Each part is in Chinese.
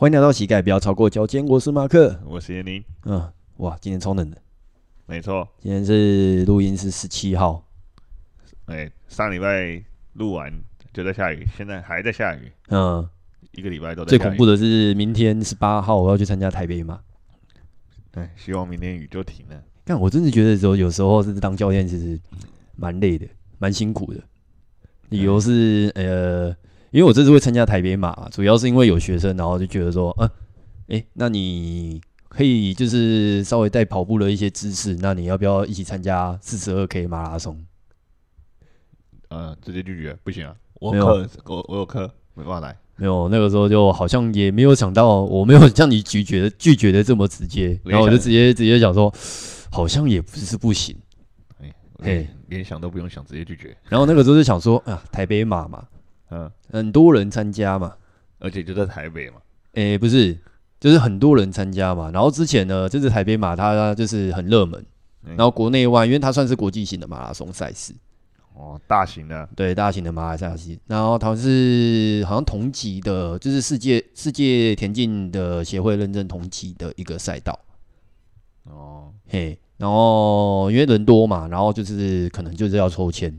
欢迎来到膝盖不要超过脚尖，我是马克，我是叶宁。嗯，哇，今天超冷的，没错，今天是录音是十七号。哎、欸，上礼拜录完就在下雨，现在还在下雨。嗯，一个礼拜都在。最恐怖的是明天十八号我要去参加台北马。对，希望明天雨就停了。但我真的觉得说有时候是当教练其实蛮累的，蛮辛苦的。理由是呃。因为我这次会参加台北马，主要是因为有学生，然后就觉得说，嗯、啊，哎、欸，那你可以就是稍微带跑步的一些知识，那你要不要一起参加四十二 K 马拉松？呃，直接拒绝，不行啊，我有课，我我有课，没办法来。没有，那个时候就好像也没有想到，我没有像你拒绝的拒绝的这么直接，然后我就直接直接讲说，好像也不是不行，哎，嘿，连想都不用想，直接拒绝。然后那个时候就想说，啊，台北马嘛。嗯，很多人参加嘛，而且就在台北嘛。诶、欸，不是，就是很多人参加嘛。然后之前呢，这次台北马它就是很热门，嗯、然后国内外，因为它算是国际型的马拉松赛事。哦，大型的，对，大型的马拉松赛事。然后它是好像同级的，就是世界世界田径的协会认证同级的一个赛道。哦，嘿，然后因为人多嘛，然后就是可能就是要抽签。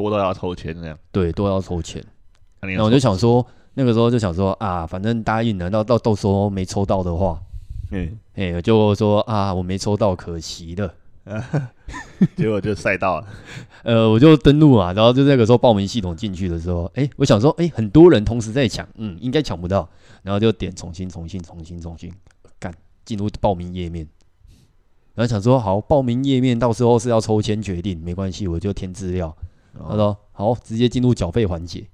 多都要抽签那样，对，多要抽签。那我就想说，那个时候就想说啊，反正答应了，到到到时候没抽到的话，嗯，哎、欸，就说啊，我没抽到，可惜了。结果就赛道了，呃，我就登录嘛，然后就那个时候报名系统进去的时候，哎、欸，我想说，哎、欸，很多人同时在抢，嗯，应该抢不到，然后就点重新、重新、重新、重新干进入报名页面，然后想说，好，报名页面到时候是要抽签决定，没关系，我就填资料。他说：“好，直接进入缴费环节，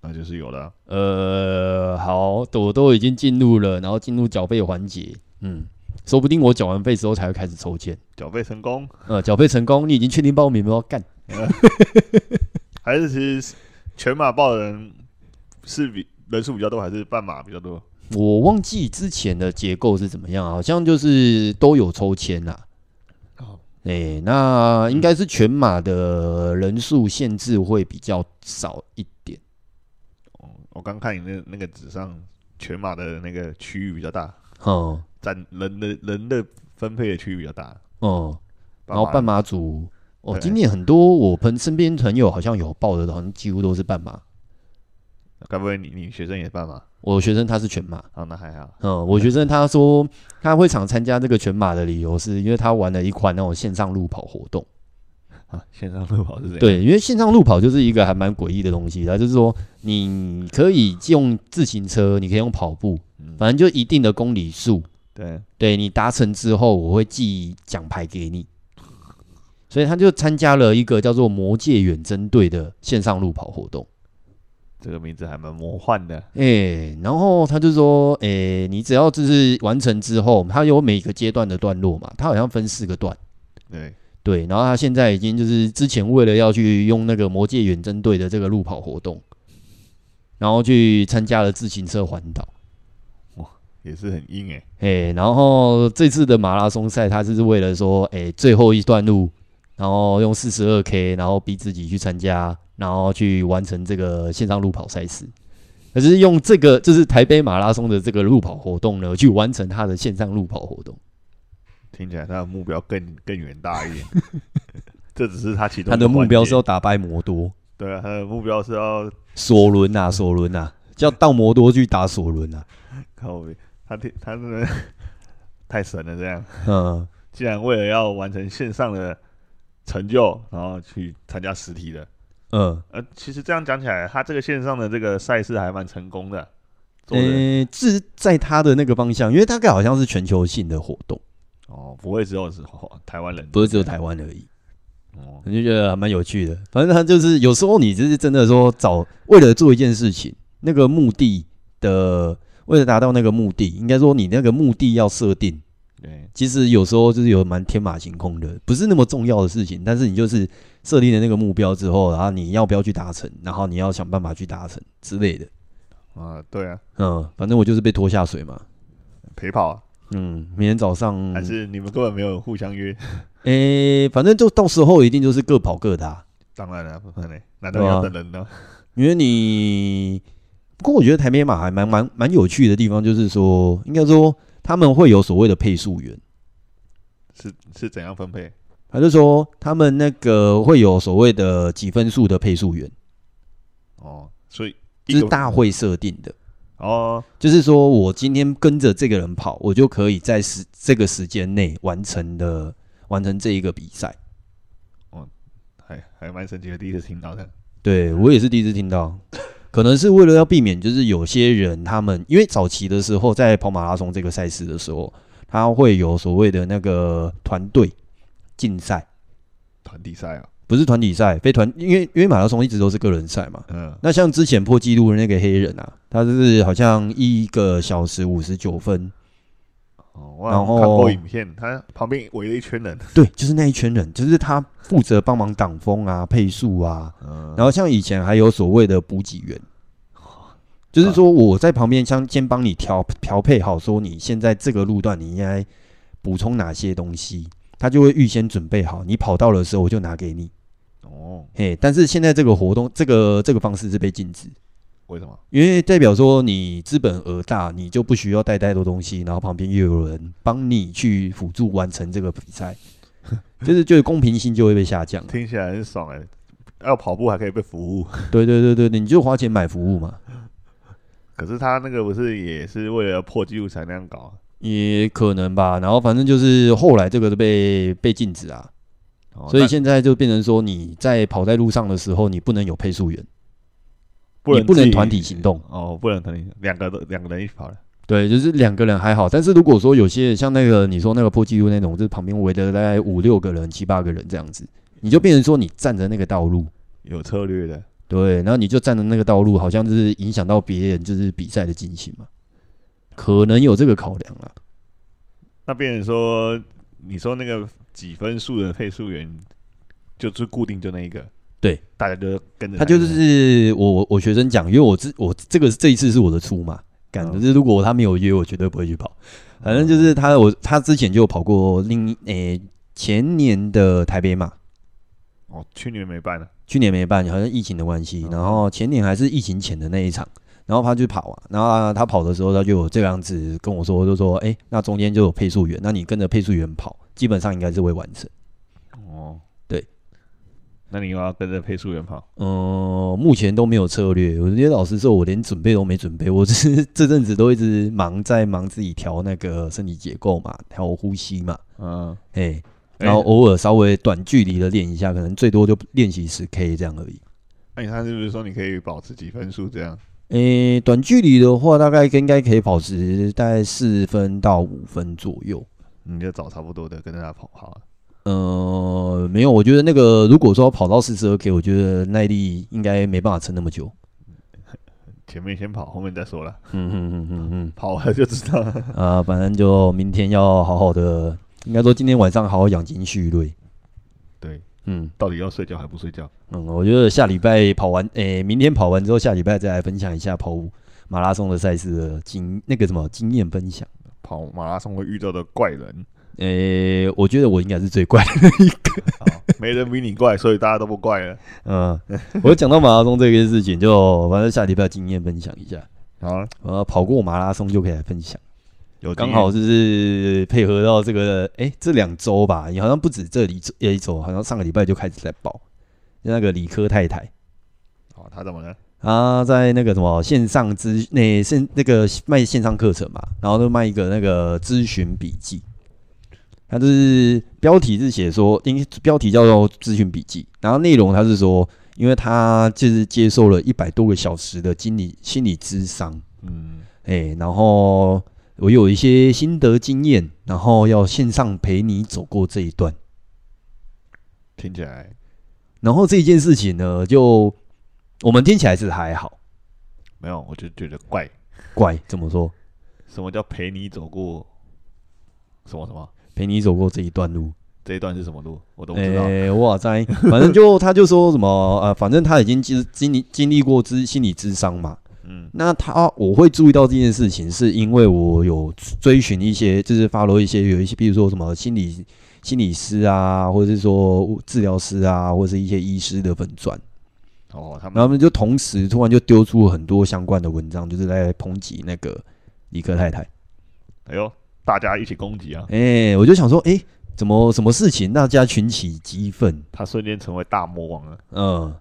那就是有了、啊。呃，好，我都已经进入了，然后进入缴费环节。嗯，说不定我缴完费之后才会开始抽签。缴费成功，呃，缴费成功，你已经确定报名了？干，还是其实全马报的人是比人数比较多，还是半马比较多？我忘记之前的结构是怎么样，好像就是都有抽签啦。”哎、欸，那应该是全马的人数限制会比较少一点。哦，我刚看你那那个纸上，全马的那个区域比较大，哦、嗯，占人的人的分配的区域比较大，哦、嗯，然后半马组，哦，今年很多我朋身边朋友好像有报的，好像几乎都是半马。该不会你你学生也办吗？我学生他是全马，哦，那还好。嗯，我学生他说他会想参加这个全马的理由是因为他玩了一款那种线上路跑活动。啊，线上路跑是这样？对，因为线上路跑就是一个还蛮诡异的东西，它就是说你可以用自行车，你可以用跑步，反正就一定的公里数。对，对你达成之后，我会寄奖牌给你。所以他就参加了一个叫做魔界远征队的线上路跑活动。这个名字还蛮魔幻的，哎、欸，然后他就说，哎、欸，你只要就是完成之后，他有每个阶段的段落嘛，他好像分四个段，对。对，然后他现在已经就是之前为了要去用那个魔界远征队的这个路跑活动，然后去参加了自行车环岛，哇，也是很硬哎，哎、欸，然后这次的马拉松赛，他就是为了说，哎、欸，最后一段路，然后用四十二 K，然后逼自己去参加。然后去完成这个线上路跑赛事，可是用这个就是台北马拉松的这个路跑活动呢，去完成他的线上路跑活动。听起来他的目标更更远大一点。这只是他其中他的目标是要打败摩多。对啊，他的目标是要索伦啊，索伦啊，叫到摩多去打索伦啊。靠，他他他真的 太神了，这样。嗯，既然为了要完成线上的成就，然后去参加实体的。嗯，呃，其实这样讲起来，他这个线上的这个赛事还蛮成功的。呃、欸，是在他的那个方向，因为大概好像是全球性的活动。哦，不会只有是台湾人，不是只有台湾而已。哦，你就觉得还蛮有趣的。反正他就是有时候你就是真的说找为了做一件事情，那个目的的，为了达到那个目的，应该说你那个目的要设定。对，其实有时候就是有蛮天马行空的，不是那么重要的事情，但是你就是。设定了那个目标之后，然后你要不要去达成？然后你要想办法去达成之类的。啊，对啊，嗯，反正我就是被拖下水嘛，陪跑啊。嗯，明天早上还是你们根本没有互相约。诶、欸，反正就到时候一定就是各跑各的啊。当然了，不可能，难道要等人呢？因为你不过我觉得台北马还蛮蛮蛮有趣的地方，就是说，应该说他们会有所谓的配速员，是是怎样分配？还是说他们那个会有所谓的几分数的配速员。哦，所以是大会设定的。哦，就是说我今天跟着这个人跑，我就可以在时这个时间内完成的完成这一个比赛。哦，还还蛮神奇的，第一次听到的。对，我也是第一次听到，可能是为了要避免，就是有些人他们因为早期的时候在跑马拉松这个赛事的时候，他会有所谓的那个团队竞赛、团体赛啊。不是团体赛，非团，因为因为马拉松一直都是个人赛嘛。嗯。那像之前破纪录的那个黑人啊，他就是好像一个小时五十九分。哦，我看过影片，他旁边围了一圈人。对，就是那一圈人，就是他负责帮忙挡风啊、配速啊。嗯。然后像以前还有所谓的补给员，就是说我在旁边先先帮你调调配好，说你现在这个路段你应该补充哪些东西，他就会预先准备好，你跑到的时候我就拿给你。哦，嘿，但是现在这个活动，这个这个方式是被禁止，为什么？因为代表说你资本额大，你就不需要带太多东西，然后旁边又有人帮你去辅助完成这个比赛，就是就是公平性就会被下降。听起来很爽哎，要跑步还可以被服务。对对对对，你就花钱买服务嘛。可是他那个不是也是为了破纪录才那样搞？也可能吧。然后反正就是后来这个都被被禁止啊。所以现在就变成说，你在跑在路上的时候，你不能有配速员，你不能团体行动哦，不能团体，两个都两个人一起跑了。对，就是两个人还好，但是如果说有些像那个你说那个破纪录那种，就是旁边围的大概五六个人、七八个人这样子，你就变成说你站着那个道路有策略的，对，然后你就站着那个道路，好像就是影响到别人就是比赛的进行嘛，可能有这个考量啊。那变成说，你说那个。几分数的配速员就是固定就那一个，对，大家就跟着他就是我我学生讲，因为我这我这个这一次是我的初嘛，感觉是如果他没有约，我绝对不会去跑。反正就是他我他之前就有跑过另诶、欸、前年的台北马，哦，去年没办了，去年没办，好像疫情的关系，然后前年还是疫情前的那一场，然后他就跑啊，然后他跑的时候他就有这个样子跟我说，就说哎、欸，那中间就有配速员，那你跟着配速员跑。基本上应该是会完成。那你又要跟着配速员跑？嗯，目前都没有策略。我觉得老实说，我连准备都没准备。我这 这阵子都一直忙在忙自己调那个身体结构嘛，调呼吸嘛。嗯，哎，然后偶尔稍微短距离的练一下，可能最多就练习十 K 这样而已。那你看是不是说你可以保持几分数这样？诶，短距离的话，大概应该可以保持大概四分到五分左右。你就找差不多的跟着他跑好了。呃，没有，我觉得那个如果说跑到四十二 K，我觉得耐力应该没办法撑那么久。前面先跑，后面再说了。嗯嗯嗯嗯嗯，跑完就知道了。啊、呃，反正就明天要好好的，应该说今天晚上好好养精蓄锐。对，嗯，到底要睡觉还不睡觉？嗯，我觉得下礼拜跑完，诶、欸，明天跑完之后，下礼拜再来分享一下跑马拉松的赛事的经那个什么经验分享。跑马拉松会遇到的怪人，诶、欸，我觉得我应该是最怪的一个，没人比你怪，所以大家都不怪了。嗯，我讲到马拉松这个事情，就反正下礼拜经验分享一下。好、啊，呃，跑过马拉松就可以来分享。有刚好就是配合到这个，哎、欸，这两周吧，你好像不止这里一周，好像上个礼拜就开始在报，那个理科太太。哦，他怎么了？他在那个什么线上咨那线那个卖线上课程嘛，然后就卖一个那个咨询笔记，他就是标题是写说，因为标题叫做咨询笔记，然后内容他是说，因为他就是接受了一百多个小时的心理心理咨商，嗯，哎，然后我有一些心得经验，然后要线上陪你走过这一段，听起来，然后这件事情呢就。我们听起来是还好，没有，我就觉得怪怪。怎么说？什么叫陪你走过？什么什么？陪你走过这一段路？这一段是什么路？我都不知道。欸、哇塞，反正就他就说什么 呃，反正他已经经经历经历过之心理智商嘛。嗯，那他我会注意到这件事情，是因为我有追寻一些，就是 follow 一些有一些，比如说什么心理心理师啊，或者是说治疗师啊，或者是一些医师的粉钻。哦，他们他们就同时突然就丢出很多相关的文章，就是在抨击那个李克太太。哎呦，大家一起攻击啊！哎、欸，我就想说，哎、欸，怎么什么事情，大家群起激愤，他瞬间成为大魔王了。嗯，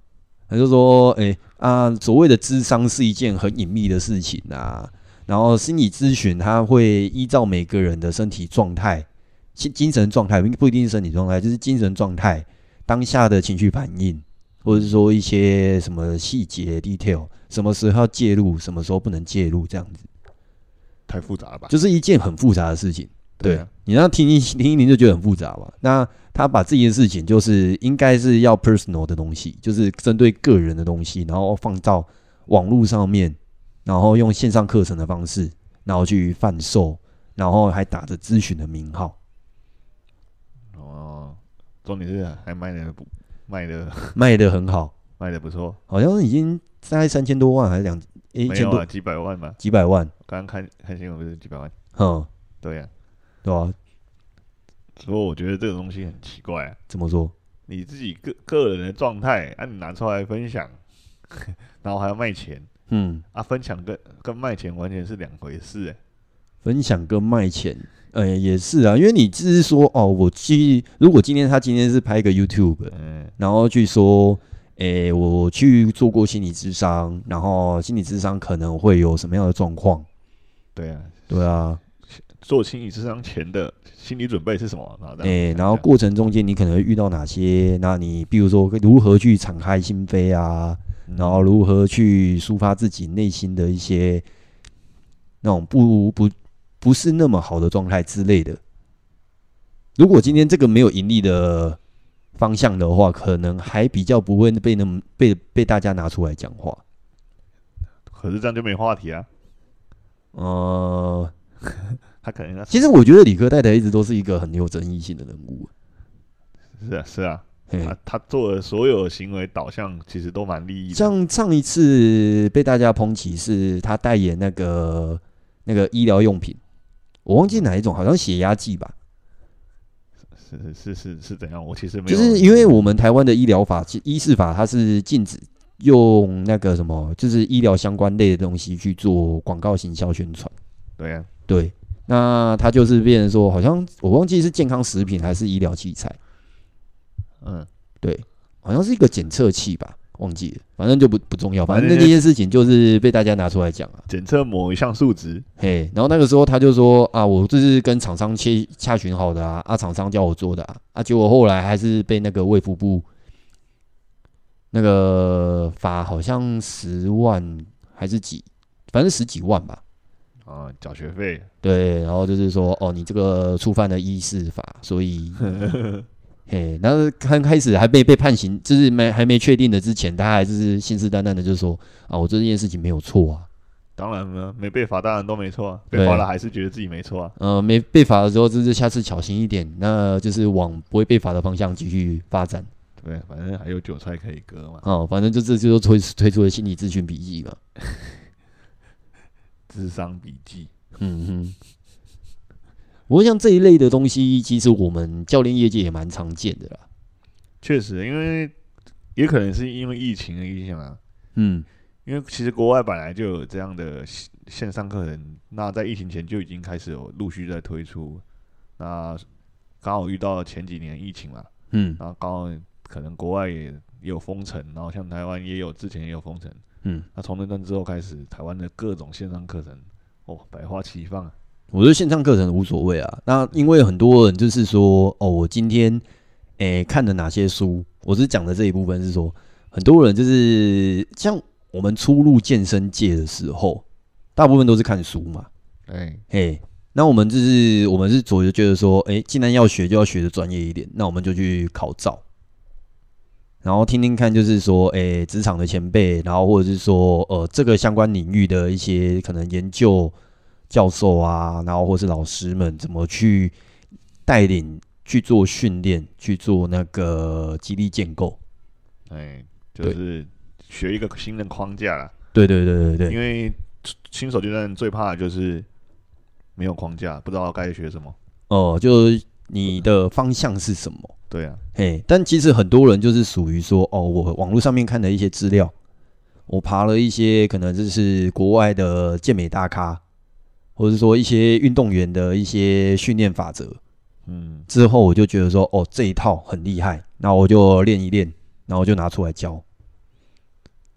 他就说，哎、欸、啊，所谓的智商是一件很隐秘的事情啊，然后心理咨询他会依照每个人的身体状态、精精神状态，不一定是身体状态，就是精神状态、当下的情绪反应，或者是说一些什么细节 detail，什么时候要介入，什么时候不能介入，这样子。太复杂了吧？就是一件很复杂的事情。对，你让听一听一听就觉得很复杂吧？那他把这件事情就是应该是要 personal 的东西，就是针对个人的东西，然后放到网络上面，然后用线上课程的方式，然后去贩售，然后还打着咨询的名号。哦，重点是还卖的不卖的 卖的很好，卖的不错，好像已经大概三千多万还是两一千多、啊、几百万嘛？几百万。刚刚看看新闻不是几百万？嗯，对呀、啊，对啊。不过我觉得这个东西很奇怪啊。怎么说？你自己个个人的状态，啊，你拿出来分享，然后还要卖钱，嗯，啊，分享跟跟卖钱完全是两回事哎。分享跟卖钱，呃、欸，也是啊，因为你只是说，哦，我今，如果今天他今天是拍一个 YouTube，嗯，然后去说。诶、欸，我去做过心理智商，然后心理智商可能会有什么样的状况？对啊，对啊，做心理智商前的心理准备是什么？诶、欸，然后过程中间你可能会遇到哪些？那你比如说如何去敞开心扉啊？嗯、然后如何去抒发自己内心的一些那种不不不是那么好的状态之类的？如果今天这个没有盈利的。方向的话，可能还比较不会被那么被被大家拿出来讲话。可是这样就没话题啊。呃，他可能其实我觉得理科太太一直都是一个很有争议性的人物。是啊，是啊，他他做的所有行为导向其实都蛮利益的。像上一次被大家抨击是他代言那个那个医疗用品，我忘记哪一种，好像血压计吧。是是是是怎样？我其实没有，就是因为我们台湾的医疗法，医事法，它是禁止用那个什么，就是医疗相关类的东西去做广告行销宣传。对呀，对，那它就是变成说，好像我忘记是健康食品还是医疗器材。嗯，对，好像是一个检测器吧。忘记了，反正就不不重要。反正那件事情就是被大家拿出来讲啊，检测某一项数值。嘿，然后那个时候他就说啊，我这是跟厂商切洽询好的啊，啊，厂商叫我做的啊，啊，结果后来还是被那个卫福部那个罚，好像十万还是几，反正十几万吧。啊，缴学费。对，然后就是说，哦，你这个触犯了医事法，所以。嘿，然后刚开始还被被判刑，就是没还没确定的之前，他还是信誓旦旦的就说啊，我做这件事情没有错啊。当然了，没被罚当然都没错啊，被罚了还是觉得自己没错啊。呃，没被罚的时候，就是下次小心一点，那就是往不会被罚的方向继续发展。对，反正还有韭菜可以割嘛。哦，反正就这就推推出了心理咨询笔记嘛，智商笔记。嗯哼。不过像这一类的东西，其实我们教练业界也蛮常见的啦。确实，因为也可能是因为疫情的影响啊。嗯，因为其实国外本来就有这样的线上课程，那在疫情前就已经开始有陆续在推出。那刚好遇到前几年疫情嘛，嗯，然后刚好可能国外也有封城，然后像台湾也有之前也有封城，嗯，那从那段之后开始，台湾的各种线上课程哦，百花齐放。我觉得线上课程无所谓啊，那因为很多人就是说，哦，我今天诶、欸、看了哪些书，我是讲的这一部分是说，很多人就是像我们初入健身界的时候，大部分都是看书嘛，哎，嘿，那我们就是我们是左右觉得说，诶、欸，既然要学就要学的专业一点，那我们就去考照，然后听听看，就是说，诶、欸，职场的前辈，然后或者是说，呃，这个相关领域的一些可能研究。教授啊，然后或是老师们怎么去带领去做训练，去做那个激励建构？哎，就是学一个新的框架啦。对对对对对，因为新手阶段最怕的就是没有框架，不知道该学什么。哦，就你的方向是什么？对啊，嘿，但其实很多人就是属于说，哦，我网络上面看的一些资料，我爬了一些可能就是国外的健美大咖，或者说一些运动员的一些训练法则，嗯，之后我就觉得说，哦，这一套很厉害，那我就练一练，然后就拿出来教。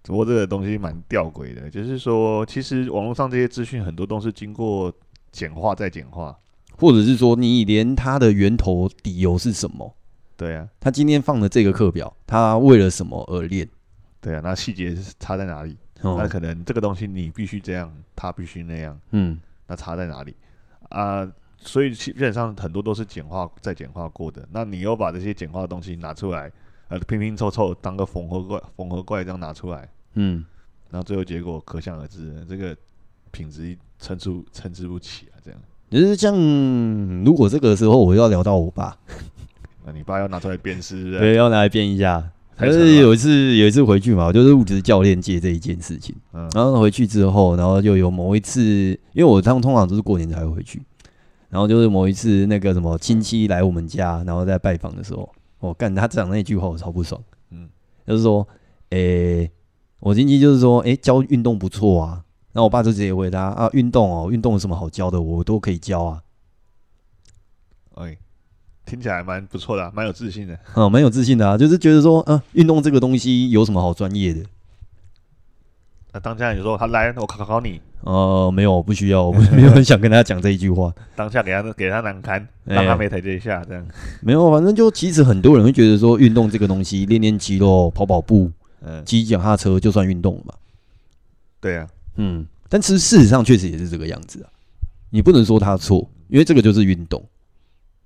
只不过这个东西蛮吊诡的，就是说，其实网络上这些资讯很多都是经过简化再简化，或者是说，你连它的源头理由是什么？对啊，他今天放的这个课表，他为了什么而练？对啊，那细节是差在哪里？哦、那可能这个东西你必须这样，他必须那样，嗯，那差在哪里啊？所以基本上很多都是简化再简化过的。那你又把这些简化的东西拿出来，呃，拼拼凑凑当个缝合怪，缝合怪这样拿出来。嗯，然后最后结果可想而知，这个品质参出参差不齐啊，这样。就是像如果这个时候我要聊到我爸，那你爸要拿出来鞭尸，对，要拿来鞭一下。还是有一次有一次回去嘛，就是物质教练界这一件事情。嗯，然后回去之后，然后就有某一次，因为我他们通常都是过年才会回去，然后就是某一次那个什么亲戚来我们家，然后在拜访的时候，我干他讲那句话我超不爽。嗯，就是说，诶、欸。我亲戚就是说，诶、欸，教运动不错啊。然后我爸就直接回答啊，运动哦，运动有什么好教的？我都可以教啊。哎，听起来蛮不错的、啊，蛮有自信的。嗯，蛮有自信的啊，就是觉得说，啊，运动这个东西有什么好专业的？那当下你说他来，我考考你。呃，没有，不需要，我 没有很想跟他讲这一句话。当下给他给他难堪，让他没台阶下，这样、欸。没有，反正就其实很多人会觉得说，运动这个东西，练练肌肉，跑跑步。嗯，骑脚踏车就算运动了嘛？对啊，嗯，但其实事实上确实也是这个样子啊。你不能说他错，因为这个就是运动。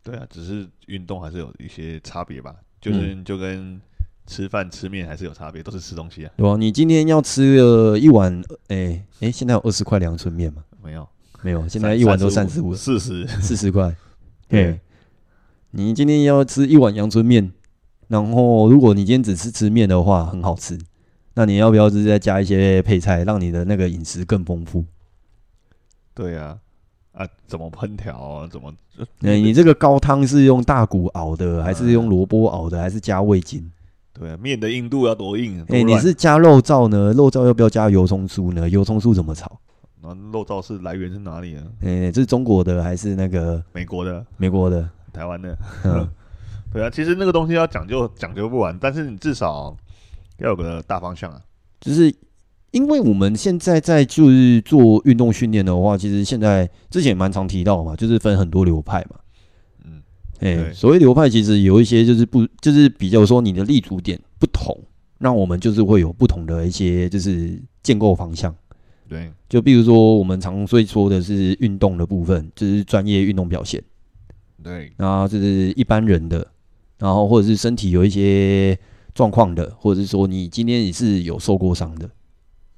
对啊，只是运动还是有一些差别吧，就是就跟吃饭吃面还是有差别，都是吃东西啊。对啊，你今天要吃了一碗，哎、欸、哎、欸，现在有二十块阳春面吗？没有，没有，现在一碗都三十五、四十、四十块。对，你今天要吃一碗阳春面。然后，如果你今天只是吃面的话，很好吃。那你要不要就是再加一些配菜，让你的那个饮食更丰富？对呀，啊，怎么烹调啊？怎么？哎，你这个高汤是用大骨熬的，还是用萝卜熬的，还是加味精？对啊，面的硬度要多硬？哎，你是加肉燥呢？肉燥要不要加油葱酥呢？油葱酥怎么炒？那肉燥是来源是哪里啊？哎，这是中国的还是那个美国的？美国的，台湾的。嗯 对啊，其实那个东西要讲究讲究不完，但是你至少要有个大方向啊。就是因为我们现在在就是做运动训练的话，其实现在之前也蛮常提到嘛，就是分很多流派嘛。嗯，哎，所谓流派其实有一些就是不就是比较说你的立足点不同，那我们就是会有不同的一些就是建构方向。对，就比如说我们常最说的是运动的部分，就是专业运动表现。对，然后就是一般人的。然后，或者是身体有一些状况的，或者是说你今天也是有受过伤的，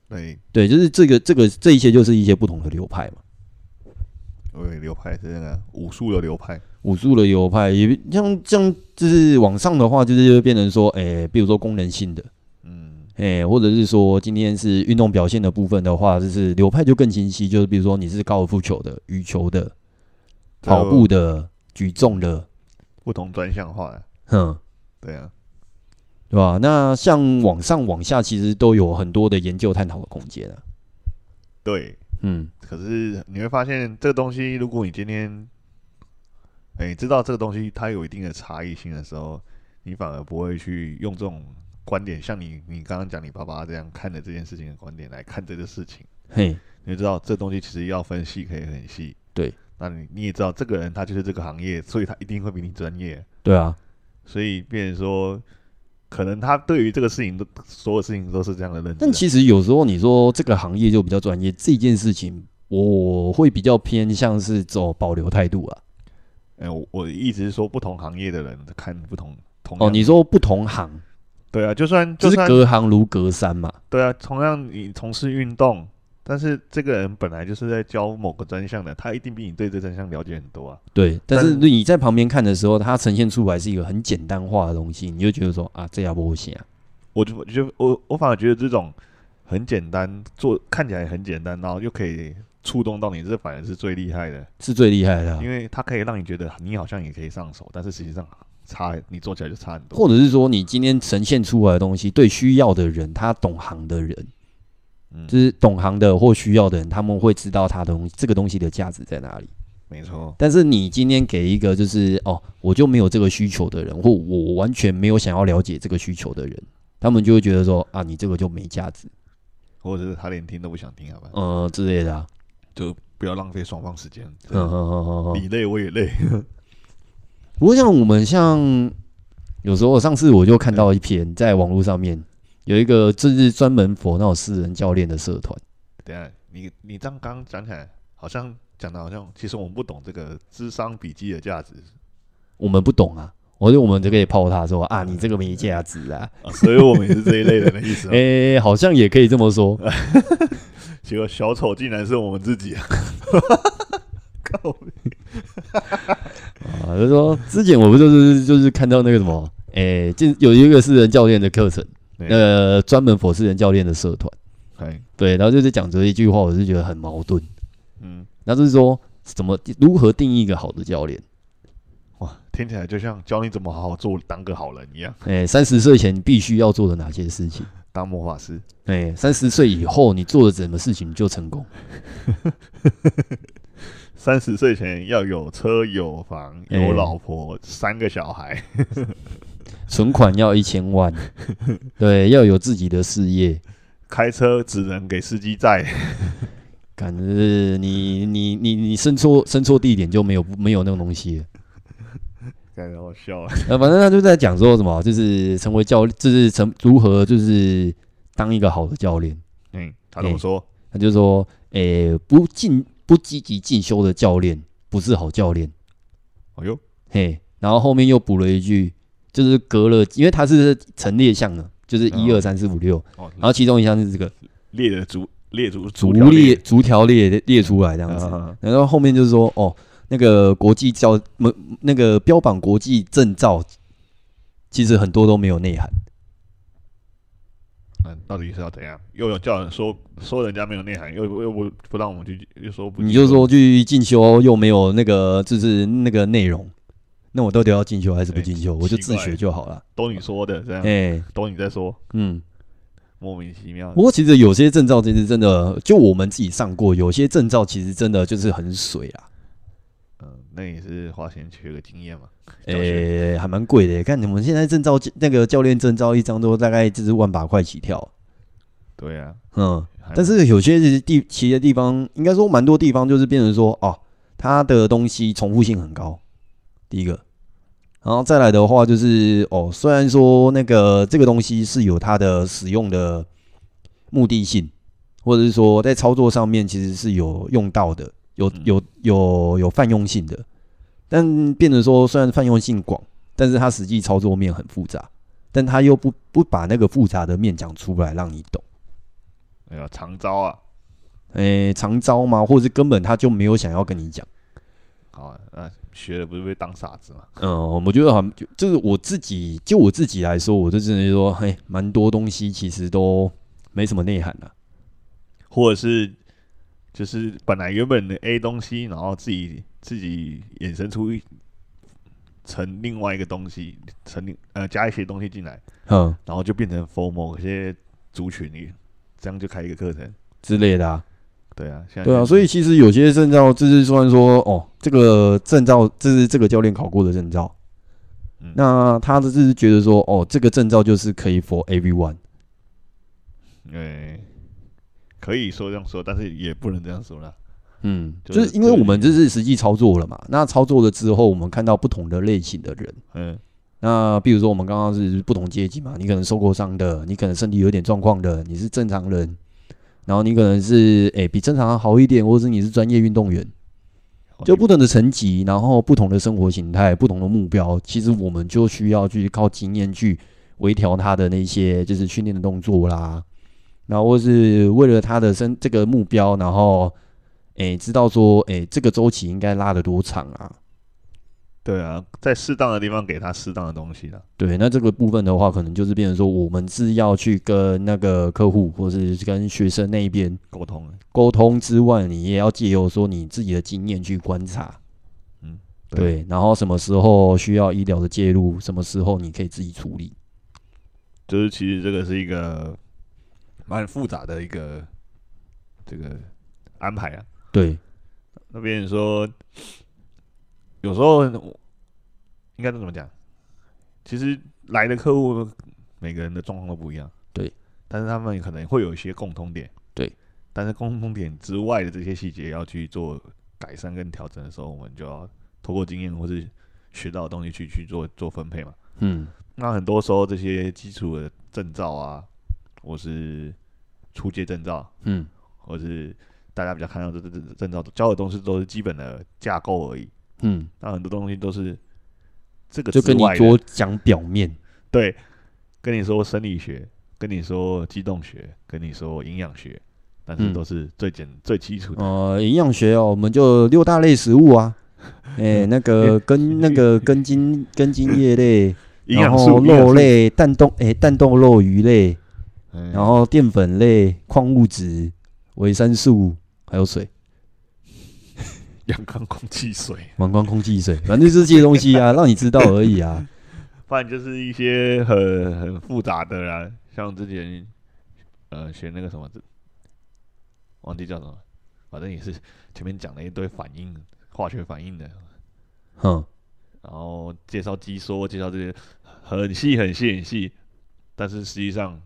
对。对，就是这个这个这一些就是一些不同的流派嘛。对，流派是那个武术的流派，武术的流派也像像就是往上的话，就是就变成说，哎，比如说功能性的，嗯，哎，或者是说今天是运动表现的部分的话，就是流派就更清晰，就是比如说你是高尔夫球的、羽球的、跑步的、举重的，不同专项化。的。哼，对啊，对吧？那像往上往下，其实都有很多的研究探讨的空间啊。对，嗯，可是你会发现，这个东西，如果你今天，哎、欸，知道这个东西它有一定的差异性的时候，你反而不会去用这种观点，像你你刚刚讲你爸爸这样看的这件事情的观点来看这个事情。嘿，你就知道这东西其实要分析可以很细。对，那你你也知道，这个人他就是这个行业，所以他一定会比你专业。对啊。所以，变成说，可能他对于这个事情，都所有事情都是这样的认知。但其实有时候你说这个行业就比较专业，这件事情我会比较偏向是走保留态度啊。哎，我我一直是说，不同行业的人看不同同哦，你说不同行，对啊，就算就是隔行如隔山嘛。对啊，同样你从事运动。但是这个人本来就是在教某个专项的，他一定比你对这专项了解很多啊。对，但是你在旁边看的时候，他呈现出来是一个很简单化的东西，你就觉得说啊，这样不行啊。我就我就我我反而觉得这种很简单，做看起来很简单，然后又可以触动到你，这反而是最厉害的，是最厉害的，因为它可以让你觉得你好像也可以上手，但是实际上差，你做起来就差很多。或者是说，你今天呈现出来的东西，对需要的人，他懂行的人，嗯，就是懂行的或需要的人，他们会知道他的东西，这个东西的价值在哪里。没错。但是你今天给一个就是哦，我就没有这个需求的人，或我完全没有想要了解这个需求的人，他们就会觉得说啊，你这个就没价值。或者是他连听都不想听，好吧？嗯，之类的，啊，就不要浪费双方时间。嗯嗯嗯嗯嗯，你累我也累。不过像我们像有时候上次我就看到一篇在网络上面有一个就是专门那种私人教练的社团。等下，你你这样刚讲起来，好像讲的好像其实我们不懂这个智商笔记的价值。我们不懂啊。我觉得我们就可以泡他说啊，你这个没价值啊，啊，所以我们也是这一类人的意思。哎、欸，好像也可以这么说。结果小丑竟然是我们自己啊！靠！啊，就说之前我不就是就是看到那个什么，哎、欸，就有一个私人教练的课程，呃，专门 for 私人教练的社团。对，然后就是讲这一句话，我是觉得很矛盾。嗯，那就是说怎么如何定义一个好的教练？哇听起来就像教你怎么好好做，当个好人一样。哎，三十岁前你必须要做的哪些事情？当魔法师。哎，三十岁以后你做了什么事情就成功？三十岁前要有车有房有老婆三个小孩，存款要一千万。对，要有自己的事业。开车只能给司机载。感觉你你你你生错生错地点就没有没有那种东西。感觉好笑啊！呃，反正他就在讲说什么，就是成为教，就是成如何，就是当一个好的教练。嗯，他怎么说？欸、他就说，诶、欸，不进不积极进修的教练不是好教练。哎呦，嘿，然后后面又补了一句，就是隔了，因为它是陈列项的，就是一二三四五六，然后其中一项是这个列的逐列逐逐列逐条列列出来这样子，嗯、然后后面就是说，哦。那个国际教那个标榜国际证照，其实很多都没有内涵。嗯，到底是要怎样？又有叫人说说人家没有内涵，又又不不让我们去，又说不，你就说去进修又没有那个就是那个内容，那我到底要进修还是不进修？欸、我就自学就好了。都你说的这样，哎、欸，都你在说，嗯，莫名其妙。不过其实有些证照其实真的，就我们自己上过，有些证照其实真的就是很水啊。嗯那也是花钱学个经验嘛？诶、欸，还蛮贵的。看你们现在证照，那个教练证照一张都大概就是万把块起跳。对啊，嗯，但是有些地其他地方，应该说蛮多地方就是变成说，哦，它的东西重复性很高。第一个，然后再来的话就是，哦，虽然说那个这个东西是有它的使用的目的性，或者是说在操作上面其实是有用到的。有有有有泛用性的，但变成说虽然泛用性广，但是它实际操作面很复杂，但它又不不把那个复杂的面讲出来让你懂。哎呀，长招啊！哎、欸，长招吗？或者是根本他就没有想要跟你讲。好啊，那学了不是被当傻子吗？嗯，我觉得好像就就是我自己，就我自己来说，我就只能说，嘿，蛮多东西其实都没什么内涵的、啊，或者是。就是本来原本的 A 东西，然后自己自己衍生出一成另外一个东西，成呃加一些东西进来，嗯，然后就变成 for 某些族群里，这样就开一个课程之类的啊。对啊，现在对啊，所以其实有些证照就是虽然说哦，这个证照这是这个教练考过的证照，嗯，那他就是觉得说哦，这个证照就是可以 for everyone，对。可以说这样说，但是也不能这样说啦。嗯，就是因为我们这是实际操作了嘛。那操作了之后，我们看到不同的类型的人。嗯，那比如说我们刚刚是不同阶级嘛，你可能受过伤的，你可能身体有点状况的，你是正常人，然后你可能是诶、欸、比正常好一点，或者是你是专业运动员，就不同的层级，然后不同的生活形态，不同的目标，其实我们就需要去靠经验去微调他的那些就是训练的动作啦。然后或是为了他的身这个目标，然后诶知道说诶这个周期应该拉得多长啊？对啊，在适当的地方给他适当的东西了。对，那这个部分的话，可能就是变成说，我们是要去跟那个客户，或是跟学生那一边沟通。沟通之外，你也要借由说你自己的经验去观察。嗯，对，对。然后什么时候需要医疗的介入，什么时候你可以自己处理。就是其实这个是一个蛮复杂的一个这个安排啊。对。那边说。有时候应该怎么讲？其实来的客户每个人的状况都不一样，对。但是他们可能会有一些共通点，对。但是共通点之外的这些细节要去做改善跟调整的时候，我们就要透过经验或是学到的东西去去做做分配嘛。嗯。那很多时候这些基础的证照啊，或是初阶证照，嗯，或是大家比较看到这这这证照教的东西都是基本的架构而已。嗯，那很多东西都是这个，就跟你多讲表面，对，跟你说生理学，跟你说机动学，跟你说营养学，但是都是最简、嗯、最基础的。呃，营养学哦，我们就六大类食物啊，哎、欸，那个根那个根茎根茎叶类，然后肉类、蛋豆哎蛋豆肉鱼类，然后淀粉类、矿物质、维生素，还有水。阳光、空气、水，阳光、空气、水，反正就是这些东西啊，让你知道而已啊。反正就是一些很很复杂的啦，像之前呃学那个什么，忘记叫什么，反正也是前面讲了一堆反应，化学反应的，哼，然后介绍机说，介绍这些很细很细很细，但是实际上。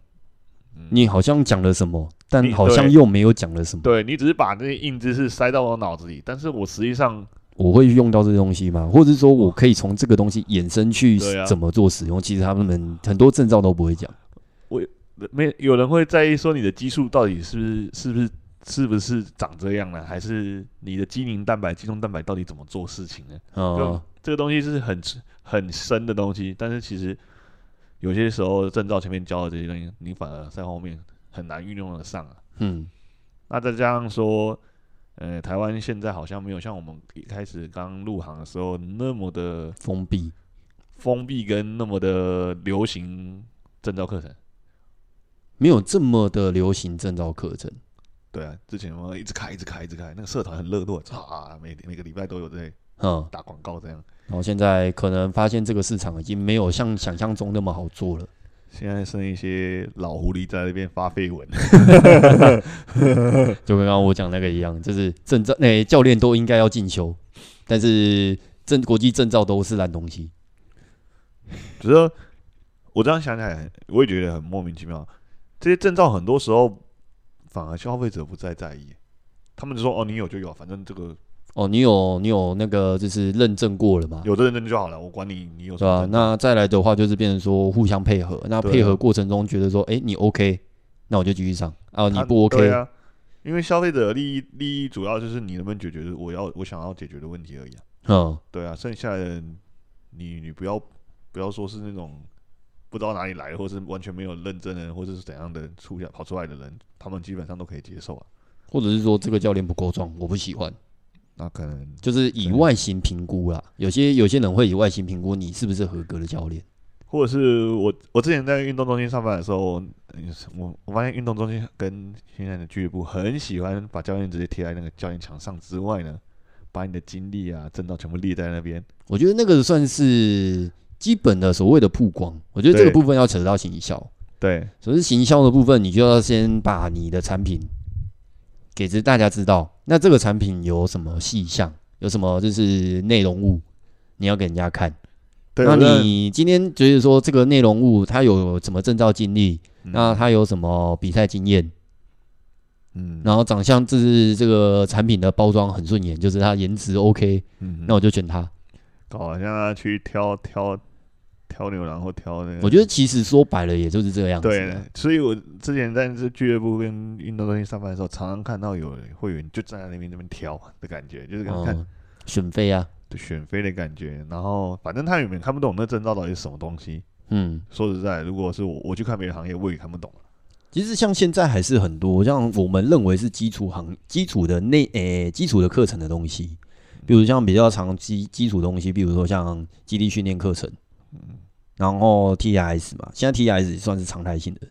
你好像讲了什么，但好像又没有讲了什么。对，你只是把那些硬知识塞到我脑子里，但是我实际上我会用到这些东西吗？或者说我可以从这个东西衍生去怎么做使用？其实他们很多证照都不会讲。我没有人会在意说你的激素到底是不是是不是是不是长这样呢？还是你的肌凝蛋白、肌动蛋白到底怎么做事情呢？哦，这个东西是很很深的东西，但是其实。有些时候证照前面教的这些东西，你反而在后面很难运用得上啊。嗯，那再加上说，呃，台湾现在好像没有像我们一开始刚入行的时候那么的封闭，封闭跟那么的流行证照课程，没有这么的流行证照课程。对啊，之前我一直开，一直开，一直开，那个社团很热络，啊，每每个礼拜都有在嗯打广告这样。然后现在可能发现这个市场已经没有像想象中那么好做了。现在剩一些老狐狸在那边发绯闻，就跟刚刚我讲那个一样，就是证照那教练都应该要进修，但是证国际证照都是烂东西。只是我这样想起来，我也觉得很莫名其妙。这些证照很多时候反而消费者不再在意，他们就说：“哦，你有就有，反正这个。”哦，你有你有那个就是认证过了吗？有的认证就好了，我管你你有。对吧？那再来的话就是变成说互相配合，那配合过程中觉得说，哎、欸，你 OK，那我就继续上啊，你不 OK。啊，因为消费者的利益利益主要就是你能不能解决我要我想要解决的问题而已啊。嗯，对啊，剩下的你你不要不要说是那种不知道哪里来的，或是完全没有认证的，或者是怎样的出跑出来的人，他们基本上都可以接受啊。或者是说这个教练不够壮，我不喜欢。那可能就是以外形评估啦，有些有些人会以外形评估你是不是合格的教练，或者是我我之前在运动中心上班的时候，我我发现运动中心跟现在的俱乐部很喜欢把教练直接贴在那个教练墙上之外呢，把你的经历啊、证照全部列在那边。我觉得那个算是基本的所谓的曝光。我觉得这个部分要扯到行销，对，所以行销的部分，你就要先把你的产品。给之大家知道，那这个产品有什么细项，有什么就是内容物，你要给人家看。对那你今天觉得说这个内容物它有什么证照经历？嗯、那它有什么比赛经验？嗯，然后长相就是这个产品的包装很顺眼，就是它颜值 OK，嗯，那我就选它。搞好像他去挑挑。挑牛然后挑那个，我觉得其实说白了也就是这个样子。对，所以我之前在这俱乐部跟运动中心上班的时候，常常看到有会员就站在那边那边挑的感觉，就是跟看、嗯、选妃啊，对，选妃的感觉。然后反正他有没看不懂那证照到底是什么东西。嗯，说实在，如果是我我去看别的行业，我也看不懂。其实像现在还是很多，像我们认为是基础行基础的内诶、欸、基础的课程的东西。比如像比较长基基础东西，比如说像基地训练课程，嗯，然后 TRS 嘛，现在 TRS 也算是常态性的。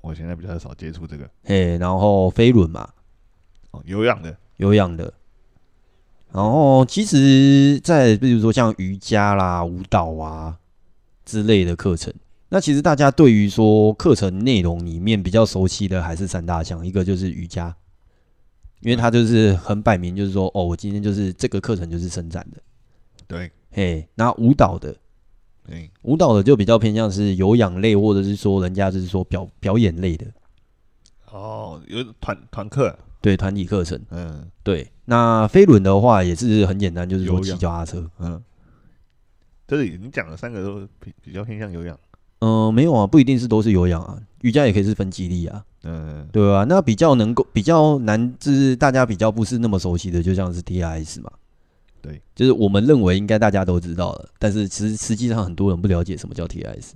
我现在比较少接触这个，嘿，然后飞轮嘛，哦，有氧的，有氧的。然后其实，在比如说像瑜伽啦、舞蹈啊之类的课程，那其实大家对于说课程内容里面比较熟悉的还是三大项，一个就是瑜伽。因为他就是很摆明，就是说，哦，我今天就是这个课程就是伸展的，对，嘿，那舞蹈的，对，舞蹈的就比较偏向是有氧类，或者是说人家就是说表表演类的，哦，有团团课，对，团体课程，嗯，对，那飞轮的话也是很简单，就是说骑脚踏车，嗯，这里你讲的三个都比比较偏向有氧，嗯、呃，没有啊，不一定是都是有氧啊，瑜伽也可以是分肌力啊。嗯，对啊，那比较能够比较难，就是大家比较不是那么熟悉的，就像是 T I S 嘛。对，就是我们认为应该大家都知道了，但是其实实际上很多人不了解什么叫 TIS，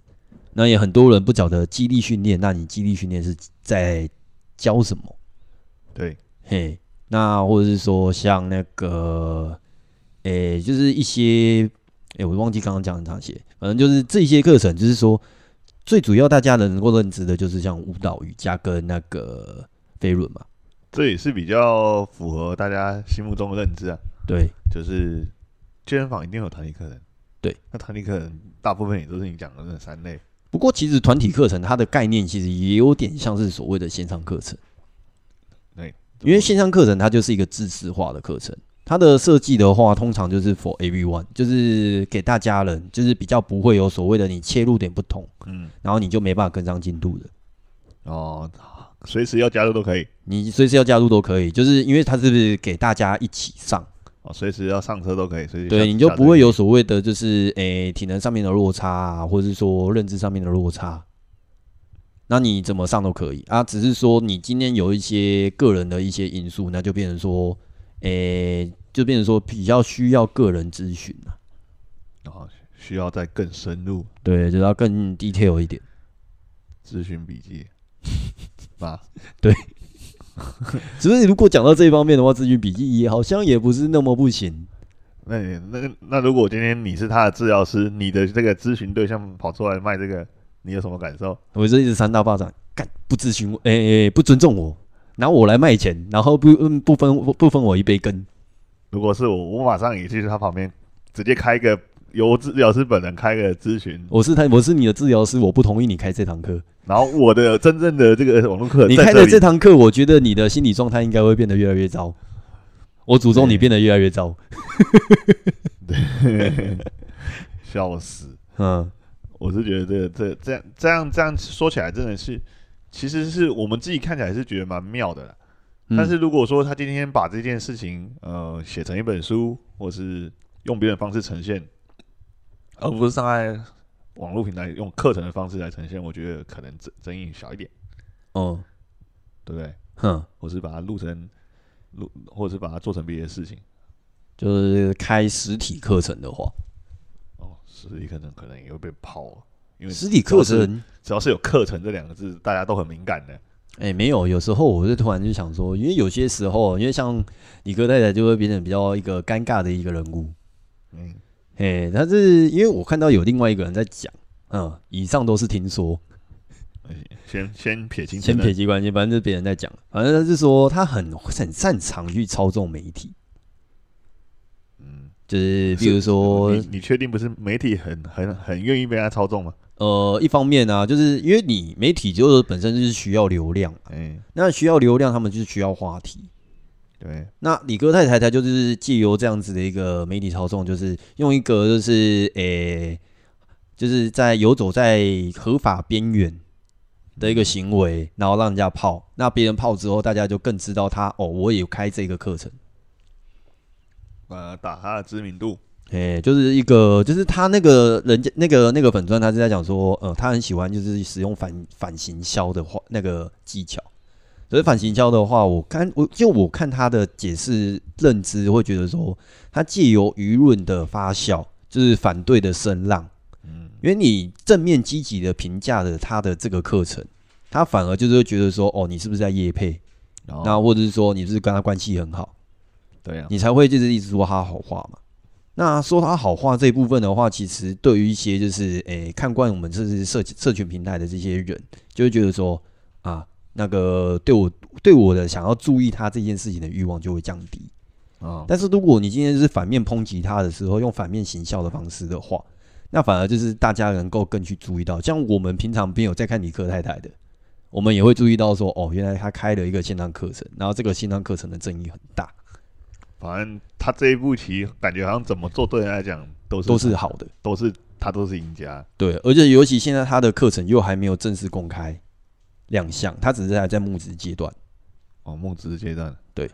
那也很多人不晓得肌力训练。那你肌力训练是在教什么？对，嘿，那或者是说像那个，诶、欸，就是一些，诶、欸，我忘记刚刚讲的哪些，反正就是这些课程，就是说。最主要大家能够认知的就是像舞蹈、瑜伽跟那个飞轮嘛，这也是比较符合大家心目中的认知啊。对，就是健身房一定有团体课程。对，那团体课程大部分也都是你讲的那三类。不过其实团体课程它的概念其实也有点像是所谓的线上课程。对，因为线上课程它就是一个知识化的课程。它的设计的话，通常就是 for everyone，就是给大家人，就是比较不会有所谓的你切入点不同，嗯，然后你就没办法跟上进度的。哦，随时要加入都可以，你随时要加入都可以，就是因为它是给大家一起上，哦，随时要上车都可以，随时对，你就不会有所谓的就是诶、欸、体能上面的落差啊，或者是说认知上面的落差，那你怎么上都可以啊，只是说你今天有一些个人的一些因素，那就变成说。诶、欸，就变成说比较需要个人咨询了，然后需要再更深入，对，就要更 detail 一点，咨询笔记，啊，对，只是如果讲到这一方面的话，咨询笔记也好像也不是那么不行。那那那如果今天你是他的治疗师，你的这个咨询对象跑出来卖这个，你有什么感受？我这一直三大巴掌，干不咨询我，诶、欸，不尊重我。拿我来卖钱，然后不嗯不分不分我一杯羹。如果是我，我马上也去他旁边，直接开一个由治疗师本人开个咨询。我是他，我是你的治疗师，我不同意你开这堂课。然后我的真正的这个网络课，你开的这堂课，我觉得你的心理状态应该会变得越来越糟。我诅咒你变得越来越糟。对，笑死。嗯，我是觉得这个这这样这样这样说起来，真的是。其实是我们自己看起来是觉得蛮妙的，但是如果说他今天把这件事情呃写成一本书，或是用别的方式呈现，而不是上在网络平台用课程的方式来呈现，我觉得可能争争议小一点。哦，对不对？哼，我是把它录成录，或者是把它做成别的事情，就是开实体课程的话，哦，实体课程可能也会被泡。因为实体课程只要是有课程这两个字，大家都很敏感的。哎、欸，没有，有时候我就突然就想说，因为有些时候，因为像理科太太就会变成比较一个尴尬的一个人物。嗯，哎，但是因为我看到有另外一个人在讲，嗯，以上都是听说。先先撇清，先撇清关系，反正就是别人在讲，反正他是说他很很擅长去操纵媒体。嗯，就是比如说，你你确定不是媒体很很很愿意被他操纵吗？呃，一方面呢、啊，就是因为你媒体就是本身就是需要流量，哎、欸，那需要流量，他们就是需要话题，对。那李哥太太她就是借由这样子的一个媒体操纵，就是用一个就是诶、欸，就是在游走在合法边缘的一个行为，然后让人家泡，那别人泡之后，大家就更知道他哦，我也有开这个课程，呃，打他的知名度。哎，就是一个，就是他那个人家那个那个粉钻，他是在讲说，呃，他很喜欢就是使用反反行销的话那个技巧。所以反行销的话，我看我就我看他的解释认知，会觉得说，他借由舆论的发酵，就是反对的声浪。嗯，因为你正面积极的评价了他的这个课程，他反而就是会觉得说，哦，你是不是在业配？然后或者是说你是跟他关系很好？对啊，你才会就是一直说他好话嘛。那说他好话这一部分的话，其实对于一些就是诶、欸、看惯我们这是社社群平台的这些人，就会觉得说啊，那个对我对我的想要注意他这件事情的欲望就会降低啊。但是如果你今天是反面抨击他的时候，用反面行销的方式的话，那反而就是大家能够更去注意到，像我们平常没有在看尼克太太的，我们也会注意到说，哦，原来他开了一个线上课程，然后这个线上课程的争议很大。反正他这一步棋，感觉好像怎么做对人来讲都是都是好的，都是他都是赢家。对，而且尤其现在他的课程又还没有正式公开亮相，他只是还在募资阶段。哦，募资阶段。对，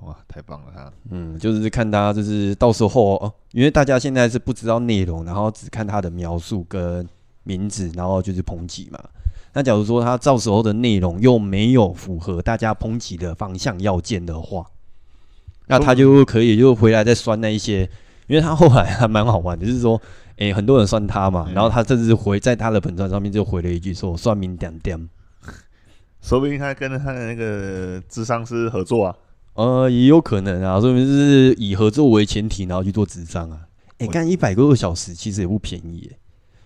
哇，太棒了他。嗯，就是看他就是到时候哦，因为大家现在是不知道内容，然后只看他的描述跟名字，然后就是抨击嘛。那假如说他到时候的内容又没有符合大家抨击的方向要件的话，那他就可以就回来再酸那一些，因为他后来还蛮好玩的，就是说，诶、欸，很多人酸他嘛，然后他甚至回在他的本传上面就回了一句说，酸民点点，说不定他跟他的那个智商师合作啊，呃，也有可能啊，说明是以合作为前提，然后去做智商啊，诶、欸，干一百个小时其实也不便宜耶，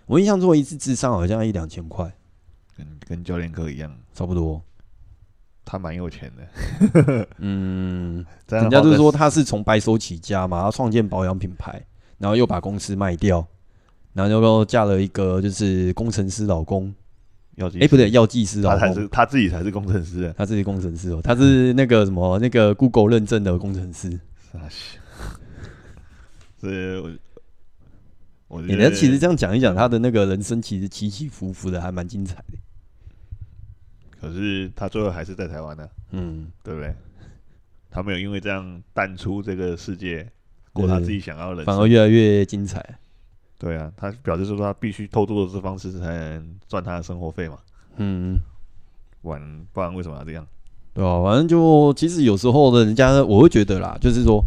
我印象中一次智商好像一两千块，跟跟教练课一样，差不多。他蛮有钱的，嗯，人家就是说他是从白手起家嘛，他创建保养品牌，然后又把公司卖掉，然后又嫁了一个就是工程师老公，药剂，哎不对，药剂师老公，他才是他自己才是工程师，他自己工程师哦，他是那个什么那个 Google 认证的工程师，所以我，我觉得其实这样讲一讲，他的那个人生其实起起伏伏的，还蛮精彩的。可是他最后还是在台湾呢，嗯，对不对？他没有因为这样淡出这个世界，过他自己想要的人生，反而越来越精彩。对啊，他表示说他必须偷渡的这方式才能赚他的生活费嘛。嗯，不然不然为什么要这样？对啊，反正就其实有时候的人家，我会觉得啦，就是说，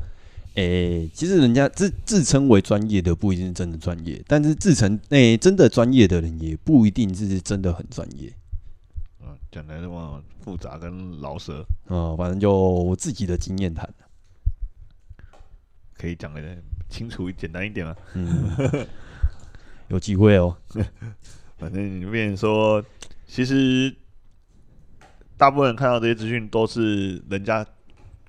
诶、欸，其实人家自自称为专业的不一定是真的专业，但是自称诶、欸、真的专业的人也不一定是真的很专业。讲的那么复杂跟老舍，嗯，反正就我自己的经验谈，可以讲的清楚简单一点吗？嗯，有机会哦。反正你变成说，其实大部分人看到这些资讯都是人家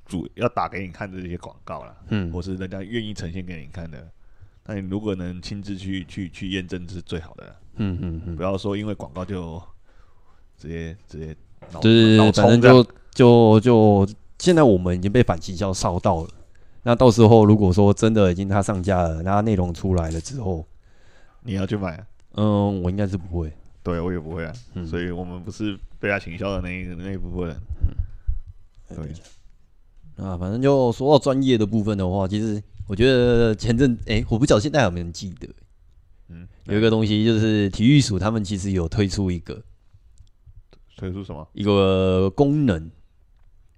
主要打给你看的这些广告啦，嗯，或是人家愿意呈现给你看的。那你如果能亲自去去去验证，是最好的。嗯嗯嗯，不要说因为广告就。直接直接，就是反正就就就现在我们已经被反倾销烧到了。那到时候如果说真的已经它上架了，那内容出来了之后，你要去买啊？嗯，我应该是不会，对我也不会啊。嗯，所以我们不是被他行销的那一那一部分。嗯，对。啊，反正就说到专业的部分的话，其实我觉得前阵哎，我不晓得现在有没有人记得，嗯，有一个东西就是体育署他们其实有推出一个。推出什么一个功能？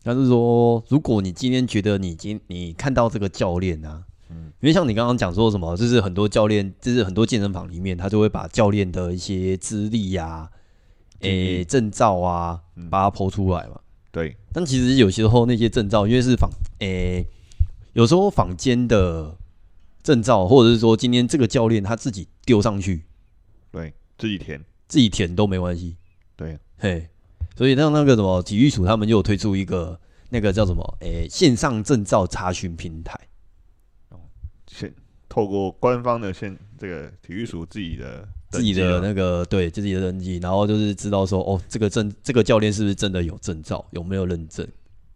他是说，如果你今天觉得你今你看到这个教练啊，嗯，因为像你刚刚讲说什么，就是很多教练，就是很多健身房里面，他就会把教练的一些资历呀、诶证照啊，把它抛出来嘛。对。但其实有些时候那些证照，因为是坊诶，有时候坊间的证照，或者是说今天这个教练他自己丢上去，对，自己填，自己填都没关系。对。嘿，所以像那个什么体育署他们就有推出一个那个叫什么诶、欸、线上证照查询平台，哦，先透过官方的先这个体育署自己的自己的那个对自己的登记，然后就是知道说哦这个证这个教练是不是真的有证照，有没有认证？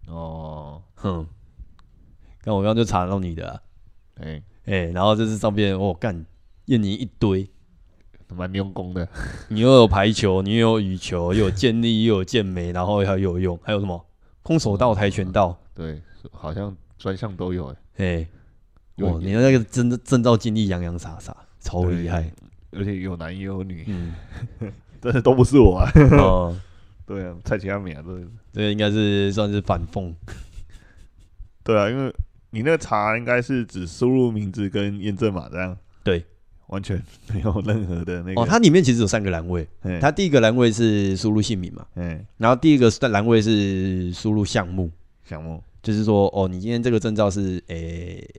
哦，哼，那我刚刚就查到你的、啊，哎哎、欸欸，然后这是照片我干验你一堆。蛮用功的，你又有排球，你又有羽球，又有健力，又有健美，然后还有游泳，还有什么空手道、跆拳道？对，好像专项都有哎。哎，哇，你的那个证证照经历洋洋洒洒，超厉害，而且有男也有女，嗯，但是都不是我啊。哦，对啊，蔡奇阿米啊，这这个应该是算是反讽。对啊，因为你那个查应该是只输入名字跟验证码这样。对。完全 没有任何的那个哦，它里面其实有三个栏位，它第一个栏位是输入姓名嘛，嗯，然后第一个栏位是输入项目，项目，就是说，哦，你今天这个证照是诶、欸、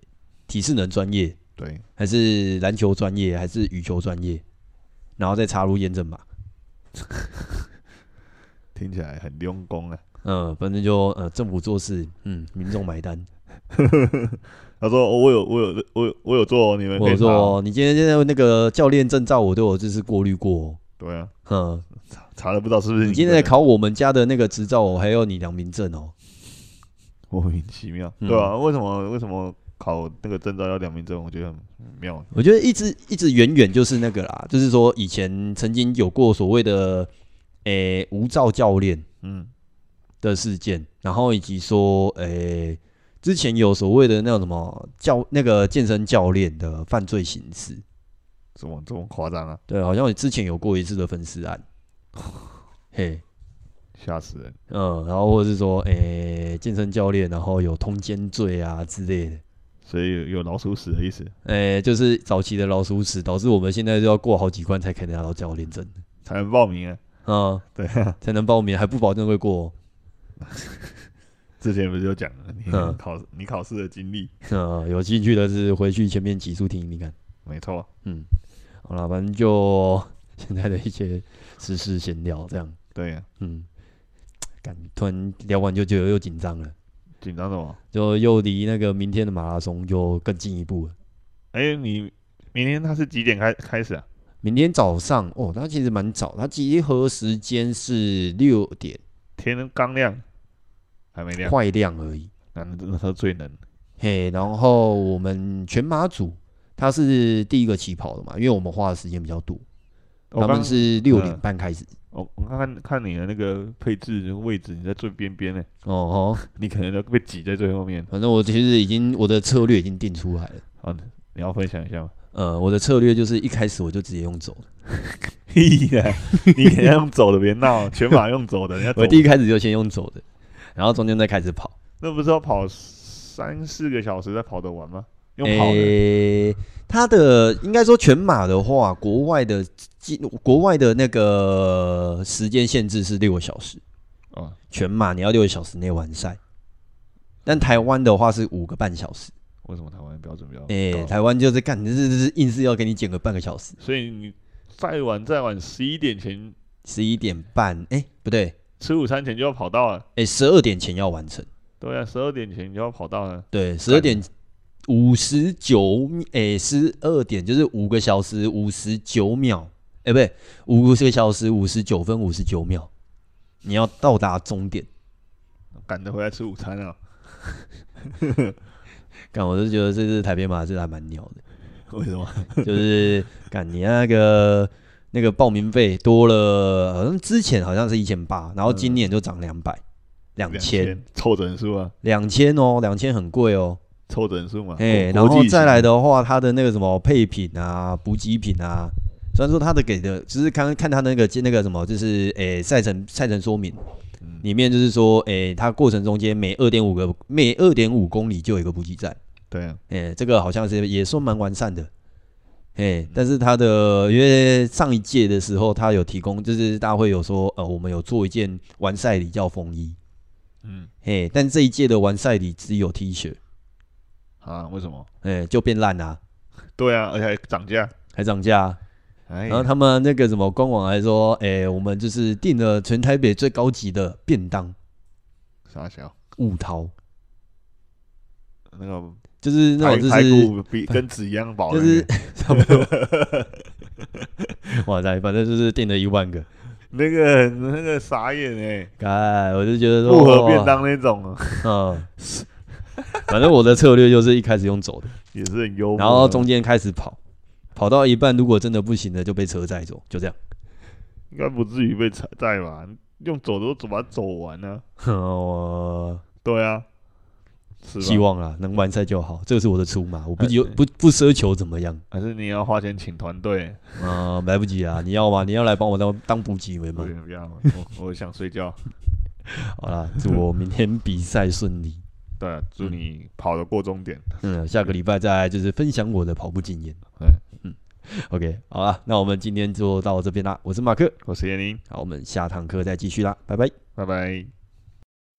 体适能专业，对，还是篮球专业，还是羽球专业，然后再插入验证码。听起来很用功啊。嗯，反正就呃，政府做事，嗯，民众买单。他说、哦：“我有，我有，我有，我有做，你们我有做、哦，你今天现在那个教练证照，我都有就是过滤过。对啊，嗯，查查了不知道是不是你？你今天在考我们家的那个执照，我还有你良民证哦。莫名其妙，嗯、对啊，为什么为什么考那个证照要良民证？我觉得很妙。我觉得一直一直远远就是那个啦，就是说以前曾经有过所谓的诶、欸、无照教练，嗯的事件，然后以及说诶。欸”之前有所谓的那种什么教那个健身教练的犯罪形式，怎么这么夸张啊？对，好像之前有过一次的分尸案，嘿，吓死人。嗯，然后或者是说，诶、欸，健身教练然后有通奸罪啊之类的，所以有老鼠屎的意思。哎、欸，就是早期的老鼠屎，导致我们现在就要过好几关才可以拿到教练证，才能报名啊。啊，对，才能报名，还不保证会过。之前不是有讲了你考、嗯、你考试的经历？嗯，有兴趣的是回去前面几处听，你看，没错。嗯，好了，反正就现在的一些时事闲聊这样。对呀、啊，嗯，感突然聊完就觉得又紧张了。紧张什么？就又离那个明天的马拉松就更进一步了。哎、欸，你明天他是几点开开始啊？明天早上哦，他其实蛮早，他集合时间是六点，天刚亮。还没亮，快亮而已。那那他最能。嘿，然后我们全马组他是第一个起跑的嘛，因为我们花的时间比较多。他们是六点半开始。哦，我看看看你的那个配置位置，你在最边边呢。哦吼，你可能都被挤在最后面。反正我其实已经我的策略已经定出来了。好的，你要分享一下吗？呃，我的策略就是一开始我就直接用走的。屁呀！你要用走的，别闹，全马用走的。我第一开始就先用走的。然后中间再开始跑，那不是要跑三四个小时才跑得完吗？用跑的，欸、他的应该说全马的话，国外的国外的那个时间限制是六个小时，哦，全马你要六个小时内完赛，但台湾的话是五个半小时。为什么台湾标准比较高？哎、欸，台湾就是干，是是是硬是要给你减个半个小时，所以你再晚再晚十一点前，十一点半，哎、欸，不对。吃午餐前就要跑到了，哎、欸，十二点前要完成。对啊，十二点前就要跑到了。对，十二点五十九，诶，十二点就是五个小时五十九秒，哎、欸，不对，五个小时五十九分五十九秒，你要到达终点，赶得回来吃午餐啊！干，我就觉得这次台北马是还蛮鸟的。为什么？就是干你那个。那个报名费多了，好像之前好像是一千八，然后今年就涨两百，两千凑整数啊，两千哦，两千很贵哦，凑整数嘛。哎，然后再来的话，它的那个什么配品啊、补给品啊，虽然说它的给的，只、就是看看它那个那个什么，就是诶赛程赛程说明里面就是说，诶它过程中间每二点五个每二点五公里就有一个补给站。对啊，哎，这个好像是也算蛮完善的。哎，但是他的因为上一届的时候，他有提供，就是大会有说，呃，我们有做一件完赛礼叫风衣，嗯，嘿，但这一届的完赛礼只有 T 恤，啊？为什么？哎，就变烂了。对啊，而且还涨价，还涨价。然后他们那个什么官网还说，哎，我们就是订了全台北最高级的便当，啥小五桃，那个。就是那种就是比跟纸一样薄，就是差不多。哇塞，反正就是订了一万个，那个那个傻眼哎！哎，我就觉得说不合便当那种。嗯，反正我的策略就是一开始用走的，也是很幽默。然后中间开始跑，跑到一半如果真的不行了，就被车载走，就这样。应该不至于被车载吧？用走的都怎么走完呢？我，对啊。希望啊，能完赛就好，这个是我的出马，我不有不不奢求怎么样。还是你要花钱请团队？啊、呃，来不及啊！你要吗？你要来帮我当当补给员吗？不要，我我想睡觉。好啦，祝我明天比赛顺利。对、啊，祝你跑得过终点。嗯，下个礼拜再就是分享我的跑步经验。对，嗯，OK，好啦，那我们今天就到这边啦。我是马克，我是叶宁，好，我们下堂课再继续啦，拜拜，拜拜。